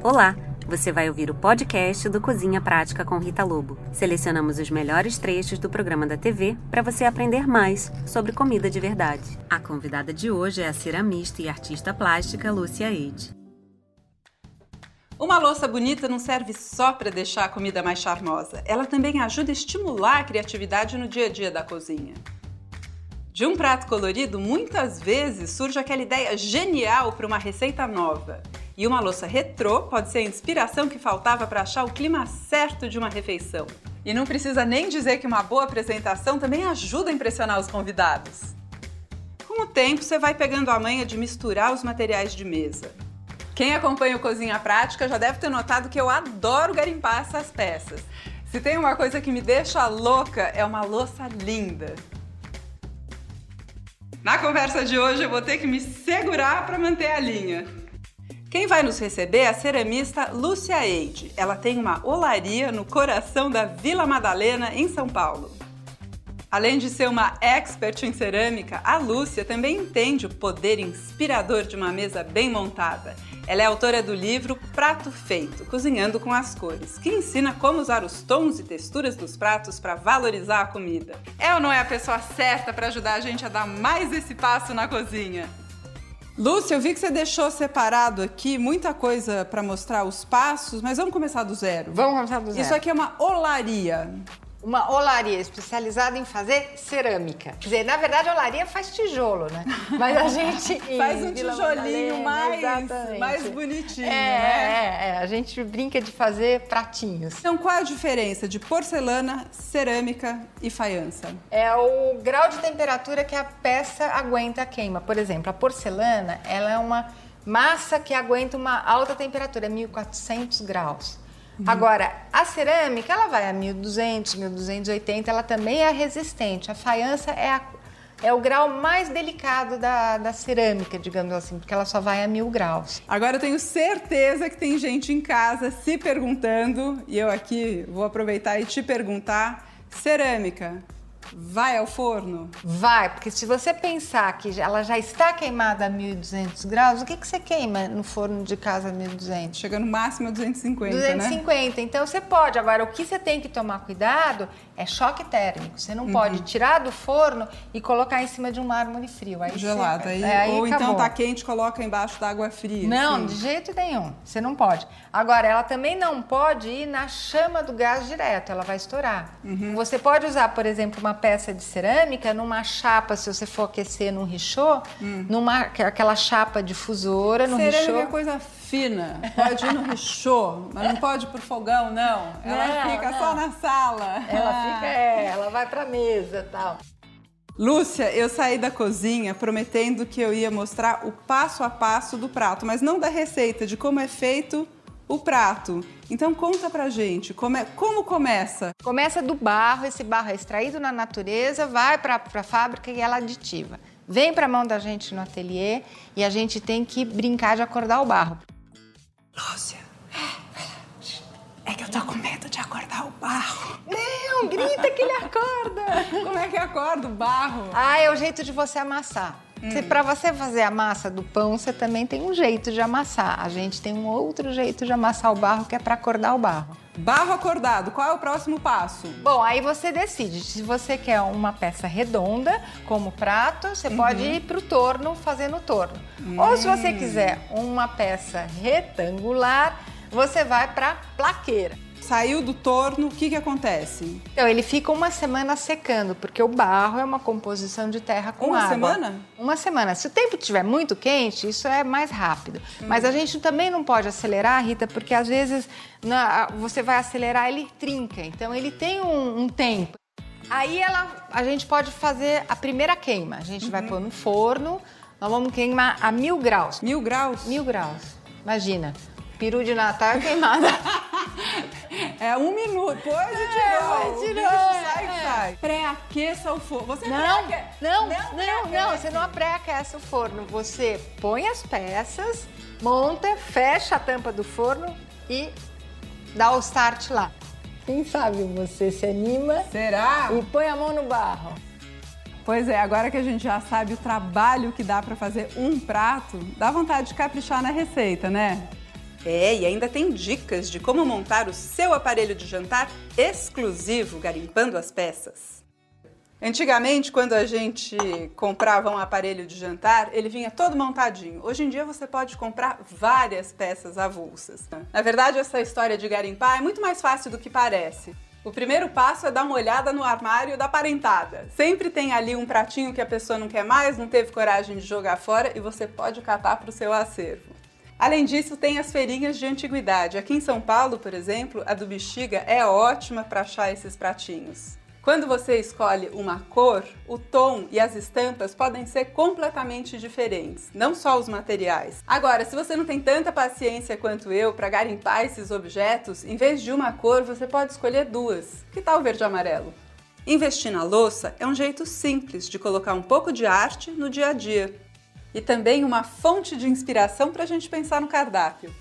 Olá! Você vai ouvir o podcast do Cozinha Prática com Rita Lobo. Selecionamos os melhores trechos do programa da TV para você aprender mais sobre comida de verdade. A convidada de hoje é a ceramista e artista plástica Lúcia Eide. Uma louça bonita não serve só para deixar a comida mais charmosa, ela também ajuda a estimular a criatividade no dia a dia da cozinha. De um prato colorido, muitas vezes surge aquela ideia genial para uma receita nova. E uma louça retrô pode ser a inspiração que faltava para achar o clima certo de uma refeição. E não precisa nem dizer que uma boa apresentação também ajuda a impressionar os convidados. Com o tempo, você vai pegando a manha de misturar os materiais de mesa. Quem acompanha o Cozinha Prática já deve ter notado que eu adoro garimpar essas peças. Se tem uma coisa que me deixa louca, é uma louça linda. Na conversa de hoje eu vou ter que me segurar para manter a linha. Quem vai nos receber é a ceramista Lúcia Eide. Ela tem uma olaria no coração da Vila Madalena, em São Paulo. Além de ser uma expert em cerâmica, a Lúcia também entende o poder inspirador de uma mesa bem montada. Ela é autora do livro Prato Feito Cozinhando com as Cores, que ensina como usar os tons e texturas dos pratos para valorizar a comida. É ou não é a pessoa certa para ajudar a gente a dar mais esse passo na cozinha? Lúcia, eu vi que você deixou separado aqui muita coisa para mostrar os passos, mas vamos começar do zero. Vamos começar do zero. Isso aqui é uma olaria uma olaria especializada em fazer cerâmica. Quer dizer, na verdade, a olaria faz tijolo, né? Mas a gente. faz um tijolinho mais, mais bonitinho, é, né? É, é, a gente brinca de fazer pratinhos. Então, qual é a diferença de porcelana, cerâmica e faiança? É o grau de temperatura que a peça aguenta a queima. Por exemplo, a porcelana, ela é uma massa que aguenta uma alta temperatura, 1400 graus. Uhum. Agora, a cerâmica, ela vai a 1200, 1280, ela também é resistente. A faiança é, a, é o grau mais delicado da, da cerâmica, digamos assim, porque ela só vai a mil graus. Agora eu tenho certeza que tem gente em casa se perguntando, e eu aqui vou aproveitar e te perguntar: cerâmica, Vai ao forno? Vai, porque se você pensar que ela já está queimada a 1200 graus, o que, que você queima no forno de casa a 1200? Chega no máximo a 250, 250, né? então você pode. Agora, o que você tem que tomar cuidado é choque térmico. Você não uhum. pode tirar do forno e colocar em cima de um mármore frio. Aí Gelado. Aí, é, aí ou então acabou. então tá quente, coloca embaixo da água fria. Não, assim. de jeito nenhum. Você não pode. Agora, ela também não pode ir na chama do gás direto, ela vai estourar. Uhum. Você pode usar, por exemplo, uma peça de cerâmica numa chapa, se você for aquecer num richô, hum. numa aquela chapa difusora no cerâmica richô. Cerâmica é coisa fina, pode ir no richô, mas não pode ir pro fogão, não. Ela não, fica não. só na sala. Ela fica, é, ela vai pra mesa tal. Lúcia, eu saí da cozinha prometendo que eu ia mostrar o passo a passo do prato, mas não da receita, de como é feito o prato. Então conta pra gente, como, é, como começa? Começa do barro, esse barro é extraído na natureza, vai pra, pra fábrica e ela aditiva. Vem pra mão da gente no ateliê e a gente tem que brincar de acordar o barro. Lúcia, é que eu tô com medo de acordar o barro. Não, grita que ele acorda. Como é que acorda o barro? Ah, é o jeito de você amassar. Hum. Para você fazer a massa do pão, você também tem um jeito de amassar. A gente tem um outro jeito de amassar o barro que é para acordar o barro. Barro acordado, qual é o próximo passo? Bom, aí você decide. Se você quer uma peça redonda, como prato, você uhum. pode ir para o torno fazendo o torno. Ou se você hum. quiser uma peça retangular, você vai para plaqueira. Saiu do torno, o que, que acontece? Então, ele fica uma semana secando, porque o barro é uma composição de terra com uma água. Uma semana? Uma semana. Se o tempo estiver muito quente, isso é mais rápido. Hum. Mas a gente também não pode acelerar, Rita, porque às vezes na, você vai acelerar, ele trinca. Então, ele tem um, um tempo. Aí ela, a gente pode fazer a primeira queima. A gente uhum. vai pôr no forno, nós vamos queimar a mil graus. Mil graus? Mil graus. Imagina, peru de Natal queimada. É um minuto. Pode de é, novo. De novo. Sai, é. sai. Pré-aqueça o forno. Você não, pré não, não, não, não. Você não pré-aquece o forno. Você põe as peças, monta, fecha a tampa do forno e dá o start lá. Quem sabe você se anima. Será? E põe a mão no barro. Pois é, agora que a gente já sabe o trabalho que dá para fazer um prato, dá vontade de caprichar na receita, né? É, e ainda tem dicas de como montar o seu aparelho de jantar exclusivo garimpando as peças. Antigamente, quando a gente comprava um aparelho de jantar, ele vinha todo montadinho. Hoje em dia você pode comprar várias peças avulsas. Na verdade, essa história de garimpar é muito mais fácil do que parece. O primeiro passo é dar uma olhada no armário da parentada. Sempre tem ali um pratinho que a pessoa não quer mais, não teve coragem de jogar fora e você pode catar para o seu acervo. Além disso, tem as feirinhas de antiguidade. Aqui em São Paulo, por exemplo, a do Bexiga é ótima para achar esses pratinhos. Quando você escolhe uma cor, o tom e as estampas podem ser completamente diferentes, não só os materiais. Agora, se você não tem tanta paciência quanto eu para garimpar esses objetos, em vez de uma cor, você pode escolher duas. Que tal verde e amarelo? Investir na louça é um jeito simples de colocar um pouco de arte no dia a dia. E também uma fonte de inspiração para a gente pensar no cardápio.